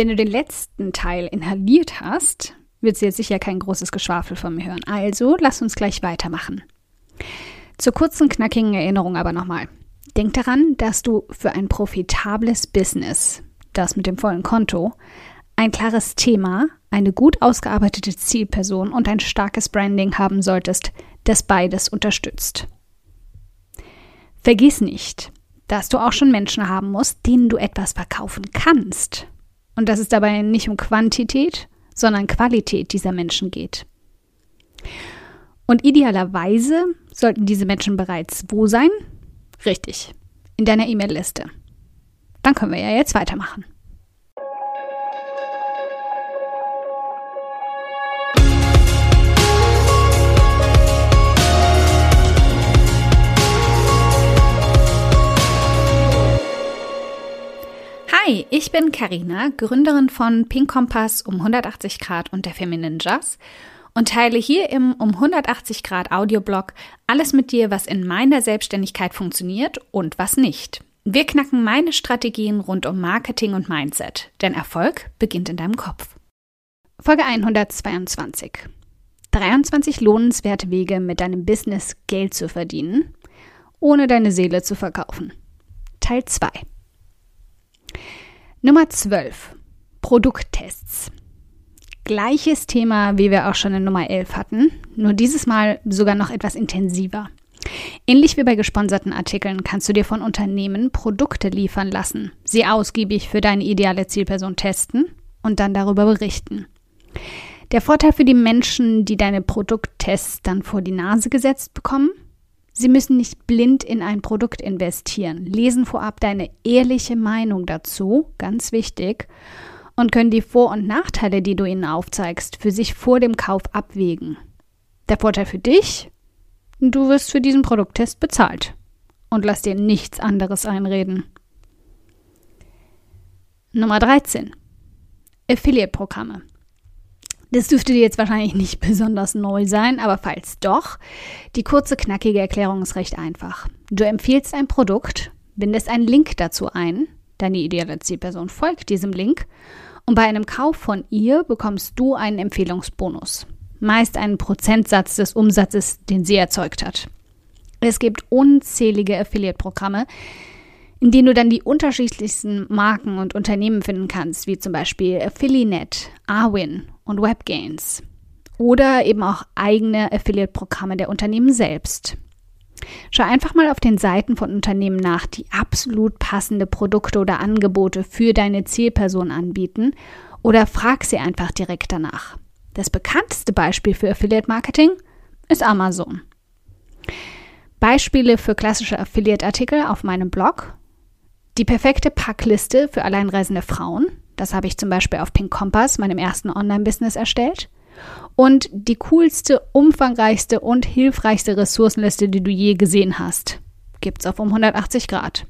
Wenn du den letzten Teil inhaliert hast, wird du jetzt sicher kein großes Geschwafel von mir hören. Also lass uns gleich weitermachen. Zur kurzen, knackigen Erinnerung aber nochmal. Denk daran, dass du für ein profitables Business, das mit dem vollen Konto, ein klares Thema, eine gut ausgearbeitete Zielperson und ein starkes Branding haben solltest, das beides unterstützt. Vergiss nicht, dass du auch schon Menschen haben musst, denen du etwas verkaufen kannst. Und dass es dabei nicht um Quantität, sondern Qualität dieser Menschen geht. Und idealerweise sollten diese Menschen bereits wo sein? Richtig, in deiner E-Mail-Liste. Dann können wir ja jetzt weitermachen. Hi, ich bin Karina, Gründerin von Pink Kompass um 180 Grad und der Feminine Jazz und teile hier im um 180 Grad Audioblog alles mit dir, was in meiner Selbstständigkeit funktioniert und was nicht. Wir knacken meine Strategien rund um Marketing und Mindset, denn Erfolg beginnt in deinem Kopf. Folge 122. 23 lohnenswerte Wege, mit deinem Business Geld zu verdienen, ohne deine Seele zu verkaufen. Teil 2. Nummer 12. Produkttests. Gleiches Thema, wie wir auch schon in Nummer 11 hatten, nur dieses Mal sogar noch etwas intensiver. Ähnlich wie bei gesponserten Artikeln kannst du dir von Unternehmen Produkte liefern lassen, sie ausgiebig für deine ideale Zielperson testen und dann darüber berichten. Der Vorteil für die Menschen, die deine Produkttests dann vor die Nase gesetzt bekommen, Sie müssen nicht blind in ein Produkt investieren, lesen vorab deine ehrliche Meinung dazu, ganz wichtig, und können die Vor- und Nachteile, die du ihnen aufzeigst, für sich vor dem Kauf abwägen. Der Vorteil für dich? Du wirst für diesen Produkttest bezahlt und lass dir nichts anderes einreden. Nummer 13. Affiliate-Programme. Das dürfte dir jetzt wahrscheinlich nicht besonders neu sein, aber falls doch, die kurze, knackige Erklärung ist recht einfach. Du empfiehlst ein Produkt, bindest einen Link dazu ein, deine ideale Zielperson folgt diesem Link und bei einem Kauf von ihr bekommst du einen Empfehlungsbonus. Meist einen Prozentsatz des Umsatzes, den sie erzeugt hat. Es gibt unzählige Affiliate-Programme, in denen du dann die unterschiedlichsten Marken und Unternehmen finden kannst, wie zum Beispiel Affiliate, Arwin und WebGains. Oder eben auch eigene Affiliate-Programme der Unternehmen selbst. Schau einfach mal auf den Seiten von Unternehmen nach, die absolut passende Produkte oder Angebote für deine Zielperson anbieten oder frag sie einfach direkt danach. Das bekannteste Beispiel für Affiliate Marketing ist Amazon. Beispiele für klassische Affiliate-Artikel auf meinem Blog. Die perfekte Packliste für alleinreisende Frauen das habe ich zum Beispiel auf Pink Compass, meinem ersten Online-Business, erstellt. Und die coolste, umfangreichste und hilfreichste Ressourcenliste, die du je gesehen hast, gibt es auf um 180 Grad.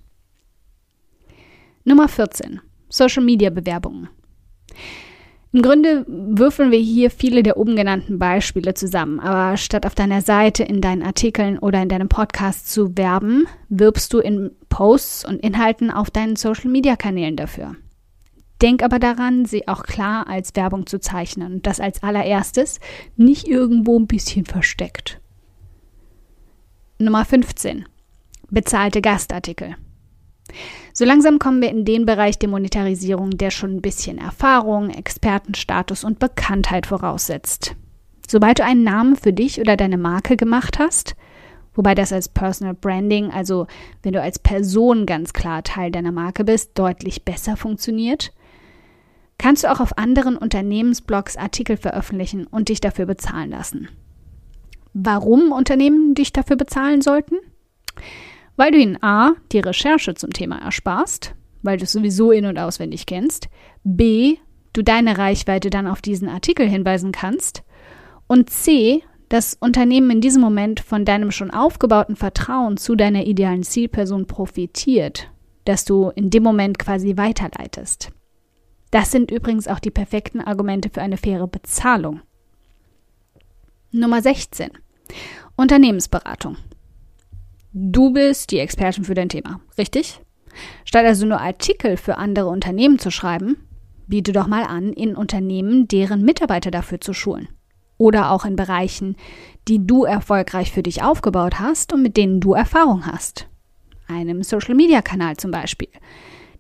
Nummer 14. Social Media Bewerbungen. Im Grunde würfeln wir hier viele der oben genannten Beispiele zusammen, aber statt auf deiner Seite, in deinen Artikeln oder in deinem Podcast zu werben, wirbst du in Posts und Inhalten auf deinen Social Media Kanälen dafür. Denk aber daran, sie auch klar als Werbung zu zeichnen und das als allererstes, nicht irgendwo ein bisschen versteckt. Nummer 15. Bezahlte Gastartikel. So langsam kommen wir in den Bereich der Monetarisierung, der schon ein bisschen Erfahrung, Expertenstatus und Bekanntheit voraussetzt. Sobald du einen Namen für dich oder deine Marke gemacht hast, wobei das als Personal Branding, also wenn du als Person ganz klar Teil deiner Marke bist, deutlich besser funktioniert, kannst du auch auf anderen Unternehmensblogs Artikel veröffentlichen und dich dafür bezahlen lassen. Warum Unternehmen dich dafür bezahlen sollten? Weil du ihnen A, die Recherche zum Thema ersparst, weil du es sowieso in- und auswendig kennst, B, du deine Reichweite dann auf diesen Artikel hinweisen kannst und C, das Unternehmen in diesem Moment von deinem schon aufgebauten Vertrauen zu deiner idealen Zielperson profitiert, das du in dem Moment quasi weiterleitest. Das sind übrigens auch die perfekten Argumente für eine faire Bezahlung. Nummer 16. Unternehmensberatung. Du bist die Expertin für dein Thema, richtig? Statt also nur Artikel für andere Unternehmen zu schreiben, Biete doch mal an, in Unternehmen deren Mitarbeiter dafür zu schulen. Oder auch in Bereichen, die du erfolgreich für dich aufgebaut hast und mit denen du Erfahrung hast. Einem Social-Media-Kanal zum Beispiel,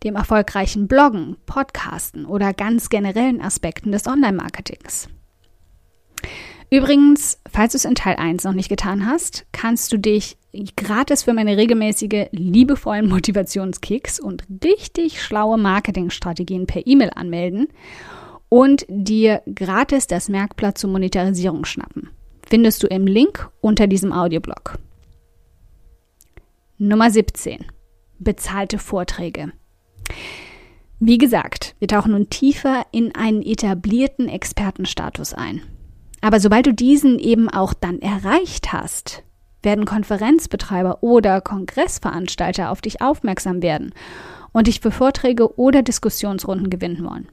dem erfolgreichen Bloggen, Podcasten oder ganz generellen Aspekten des Online-Marketings. Übrigens, falls du es in Teil 1 noch nicht getan hast, kannst du dich gratis für meine regelmäßige, liebevollen Motivationskicks und richtig schlaue Marketingstrategien per E-Mail anmelden und dir gratis das Merkblatt zur Monetarisierung schnappen. Findest du im Link unter diesem Audioblog. Nummer 17. Bezahlte Vorträge. Wie gesagt, wir tauchen nun tiefer in einen etablierten Expertenstatus ein. Aber sobald du diesen eben auch dann erreicht hast, werden Konferenzbetreiber oder Kongressveranstalter auf dich aufmerksam werden und dich für Vorträge oder Diskussionsrunden gewinnen wollen.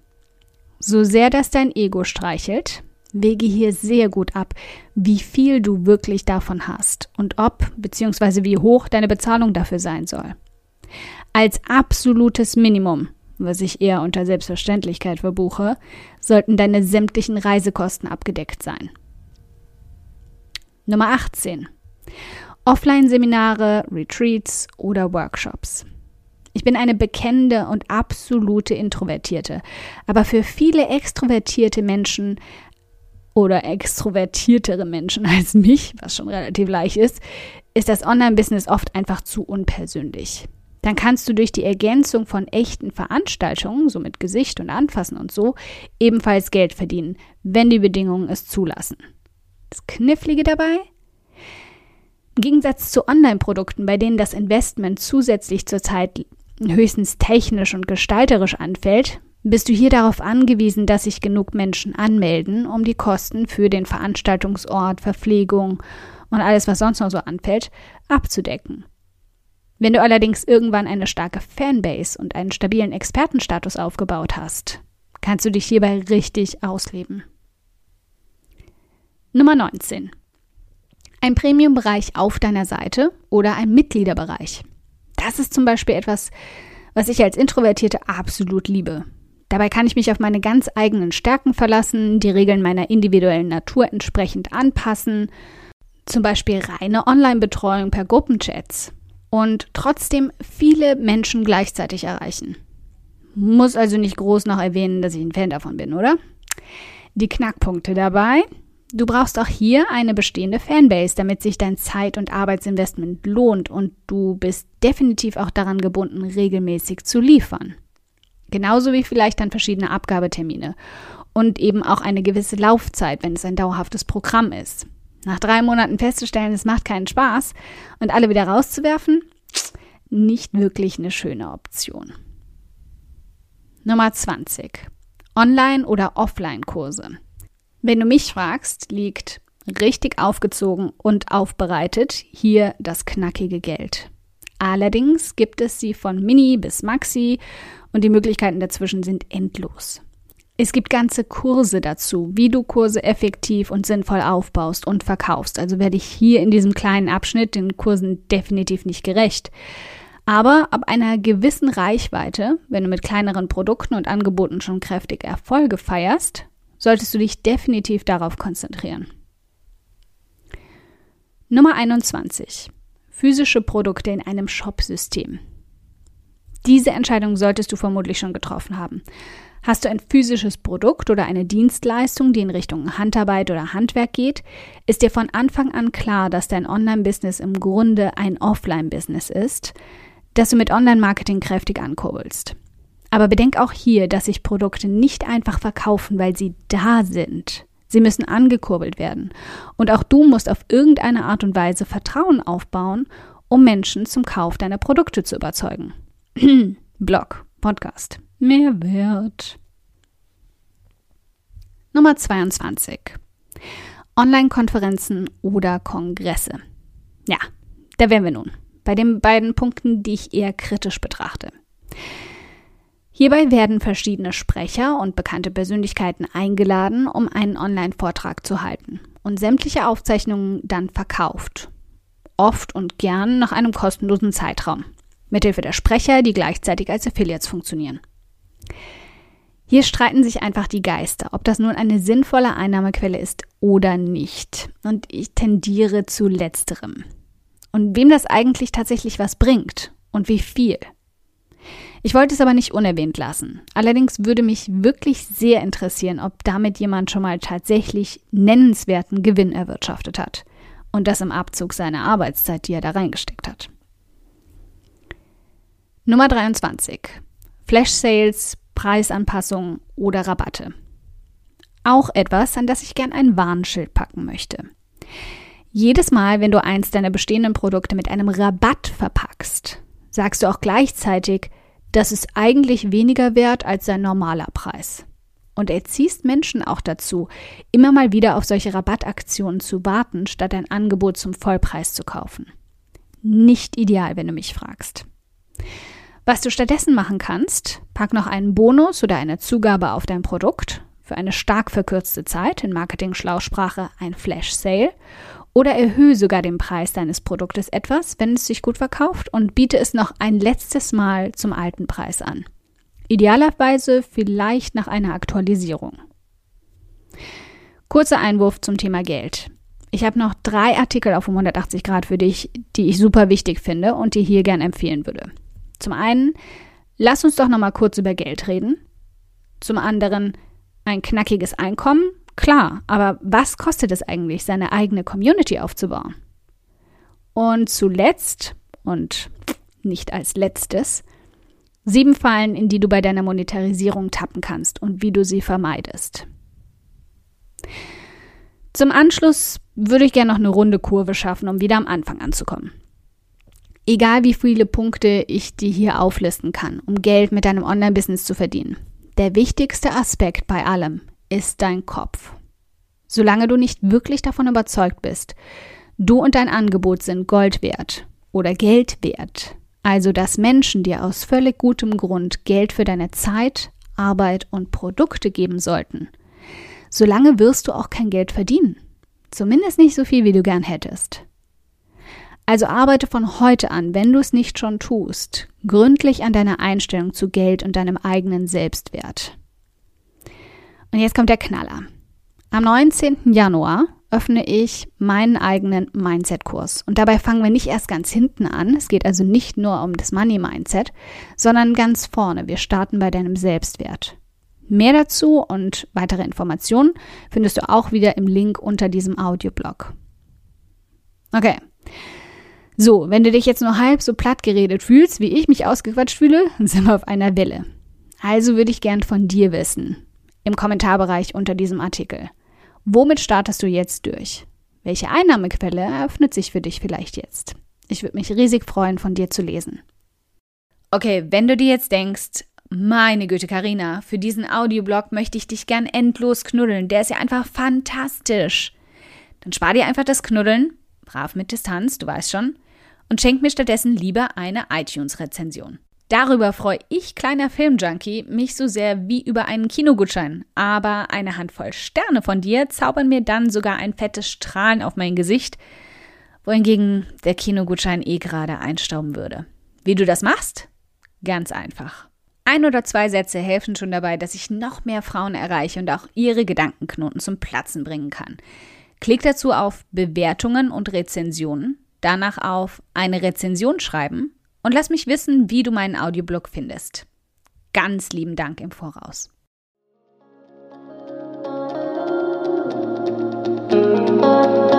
So sehr das dein Ego streichelt, wege hier sehr gut ab, wie viel du wirklich davon hast und ob bzw. wie hoch deine Bezahlung dafür sein soll. Als absolutes Minimum, was ich eher unter Selbstverständlichkeit verbuche, sollten deine sämtlichen Reisekosten abgedeckt sein. Nummer 18. Offline-Seminare, Retreats oder Workshops. Ich bin eine bekennende und absolute Introvertierte, aber für viele extrovertierte Menschen oder extrovertiertere Menschen als mich, was schon relativ leicht ist, ist das Online-Business oft einfach zu unpersönlich. Dann kannst du durch die Ergänzung von echten Veranstaltungen, so mit Gesicht und Anfassen und so, ebenfalls Geld verdienen, wenn die Bedingungen es zulassen. Das Knifflige dabei? Im Gegensatz zu Online-Produkten, bei denen das Investment zusätzlich zurzeit höchstens technisch und gestalterisch anfällt, bist du hier darauf angewiesen, dass sich genug Menschen anmelden, um die Kosten für den Veranstaltungsort, Verpflegung und alles, was sonst noch so anfällt, abzudecken. Wenn du allerdings irgendwann eine starke Fanbase und einen stabilen Expertenstatus aufgebaut hast, kannst du dich hierbei richtig ausleben. Nummer 19. Ein Premium-Bereich auf deiner Seite oder ein Mitgliederbereich. Das ist zum Beispiel etwas, was ich als Introvertierte absolut liebe. Dabei kann ich mich auf meine ganz eigenen Stärken verlassen, die Regeln meiner individuellen Natur entsprechend anpassen, zum Beispiel reine Online-Betreuung per Gruppenchats und trotzdem viele Menschen gleichzeitig erreichen. Muss also nicht groß noch erwähnen, dass ich ein Fan davon bin, oder? Die Knackpunkte dabei. Du brauchst auch hier eine bestehende Fanbase, damit sich dein Zeit- und Arbeitsinvestment lohnt und du bist definitiv auch daran gebunden, regelmäßig zu liefern. Genauso wie vielleicht dann verschiedene Abgabetermine und eben auch eine gewisse Laufzeit, wenn es ein dauerhaftes Programm ist. Nach drei Monaten festzustellen, es macht keinen Spaß und alle wieder rauszuwerfen, nicht wirklich eine schöne Option. Nummer 20. Online- oder Offline-Kurse. Wenn du mich fragst, liegt richtig aufgezogen und aufbereitet hier das knackige Geld. Allerdings gibt es sie von Mini bis Maxi und die Möglichkeiten dazwischen sind endlos. Es gibt ganze Kurse dazu, wie du Kurse effektiv und sinnvoll aufbaust und verkaufst. Also werde ich hier in diesem kleinen Abschnitt den Kursen definitiv nicht gerecht. Aber ab einer gewissen Reichweite, wenn du mit kleineren Produkten und Angeboten schon kräftig Erfolge feierst, solltest du dich definitiv darauf konzentrieren. Nummer 21. Physische Produkte in einem Shop-System. Diese Entscheidung solltest du vermutlich schon getroffen haben. Hast du ein physisches Produkt oder eine Dienstleistung, die in Richtung Handarbeit oder Handwerk geht, ist dir von Anfang an klar, dass dein Online-Business im Grunde ein Offline-Business ist, das du mit Online-Marketing kräftig ankurbelst. Aber bedenk auch hier, dass sich Produkte nicht einfach verkaufen, weil sie da sind. Sie müssen angekurbelt werden. Und auch du musst auf irgendeine Art und Weise Vertrauen aufbauen, um Menschen zum Kauf deiner Produkte zu überzeugen. Blog, Podcast, Mehrwert. Nummer 22. Online-Konferenzen oder Kongresse. Ja, da wären wir nun. Bei den beiden Punkten, die ich eher kritisch betrachte. Hierbei werden verschiedene Sprecher und bekannte Persönlichkeiten eingeladen, um einen Online-Vortrag zu halten und sämtliche Aufzeichnungen dann verkauft. Oft und gern nach einem kostenlosen Zeitraum. Mithilfe der Sprecher, die gleichzeitig als Affiliates funktionieren. Hier streiten sich einfach die Geister, ob das nun eine sinnvolle Einnahmequelle ist oder nicht. Und ich tendiere zu letzterem. Und wem das eigentlich tatsächlich was bringt und wie viel. Ich wollte es aber nicht unerwähnt lassen. Allerdings würde mich wirklich sehr interessieren, ob damit jemand schon mal tatsächlich nennenswerten Gewinn erwirtschaftet hat. Und das im Abzug seiner Arbeitszeit, die er da reingesteckt hat. Nummer 23. Flash Sales, Preisanpassungen oder Rabatte. Auch etwas, an das ich gern ein Warnschild packen möchte. Jedes Mal, wenn du eins deiner bestehenden Produkte mit einem Rabatt verpackst, sagst du auch gleichzeitig, das ist eigentlich weniger wert als sein normaler Preis. Und erziehst Menschen auch dazu, immer mal wieder auf solche Rabattaktionen zu warten, statt ein Angebot zum Vollpreis zu kaufen. Nicht ideal, wenn du mich fragst. Was du stattdessen machen kannst, pack noch einen Bonus oder eine Zugabe auf dein Produkt für eine stark verkürzte Zeit, in Marketing-Schlausprache ein Flash Sale oder erhöhe sogar den Preis deines Produktes etwas, wenn es sich gut verkauft und biete es noch ein letztes Mal zum alten Preis an. Idealerweise vielleicht nach einer Aktualisierung. Kurzer Einwurf zum Thema Geld. Ich habe noch drei Artikel auf 180 Grad für dich, die ich super wichtig finde und die hier gern empfehlen würde. Zum einen, lass uns doch noch mal kurz über Geld reden. Zum anderen, ein knackiges Einkommen Klar, aber was kostet es eigentlich, seine eigene Community aufzubauen? Und zuletzt und nicht als letztes, sieben Fallen, in die du bei deiner Monetarisierung tappen kannst und wie du sie vermeidest. Zum Anschluss würde ich gerne noch eine runde Kurve schaffen, um wieder am Anfang anzukommen. Egal wie viele Punkte ich dir hier auflisten kann, um Geld mit deinem Online-Business zu verdienen. Der wichtigste Aspekt bei allem ist dein Kopf. Solange du nicht wirklich davon überzeugt bist, du und dein Angebot sind Gold wert oder Geld wert, also dass Menschen dir aus völlig gutem Grund Geld für deine Zeit, Arbeit und Produkte geben sollten, solange wirst du auch kein Geld verdienen. Zumindest nicht so viel, wie du gern hättest. Also arbeite von heute an, wenn du es nicht schon tust, gründlich an deiner Einstellung zu Geld und deinem eigenen Selbstwert. Und jetzt kommt der Knaller. Am 19. Januar öffne ich meinen eigenen Mindset-Kurs. Und dabei fangen wir nicht erst ganz hinten an. Es geht also nicht nur um das Money-Mindset, sondern ganz vorne. Wir starten bei deinem Selbstwert. Mehr dazu und weitere Informationen findest du auch wieder im Link unter diesem Audioblog. Okay. So, wenn du dich jetzt nur halb so platt geredet fühlst, wie ich mich ausgequatscht fühle, sind wir auf einer Welle. Also würde ich gern von dir wissen im Kommentarbereich unter diesem Artikel. Womit startest du jetzt durch? Welche Einnahmequelle eröffnet sich für dich vielleicht jetzt? Ich würde mich riesig freuen, von dir zu lesen. Okay, wenn du dir jetzt denkst, meine Güte, Karina, für diesen Audioblog möchte ich dich gern endlos knuddeln. Der ist ja einfach fantastisch. Dann spar dir einfach das Knuddeln, brav mit Distanz, du weißt schon, und schenk mir stattdessen lieber eine iTunes-Rezension. Darüber freue ich, kleiner Filmjunkie, mich so sehr wie über einen Kinogutschein. Aber eine Handvoll Sterne von dir zaubern mir dann sogar ein fettes Strahlen auf mein Gesicht, wohingegen der Kinogutschein eh gerade einstauben würde. Wie du das machst? Ganz einfach. Ein oder zwei Sätze helfen schon dabei, dass ich noch mehr Frauen erreiche und auch ihre Gedankenknoten zum Platzen bringen kann. Klick dazu auf Bewertungen und Rezensionen, danach auf eine Rezension schreiben und lass mich wissen, wie du meinen Audioblog findest. Ganz lieben Dank im Voraus. Musik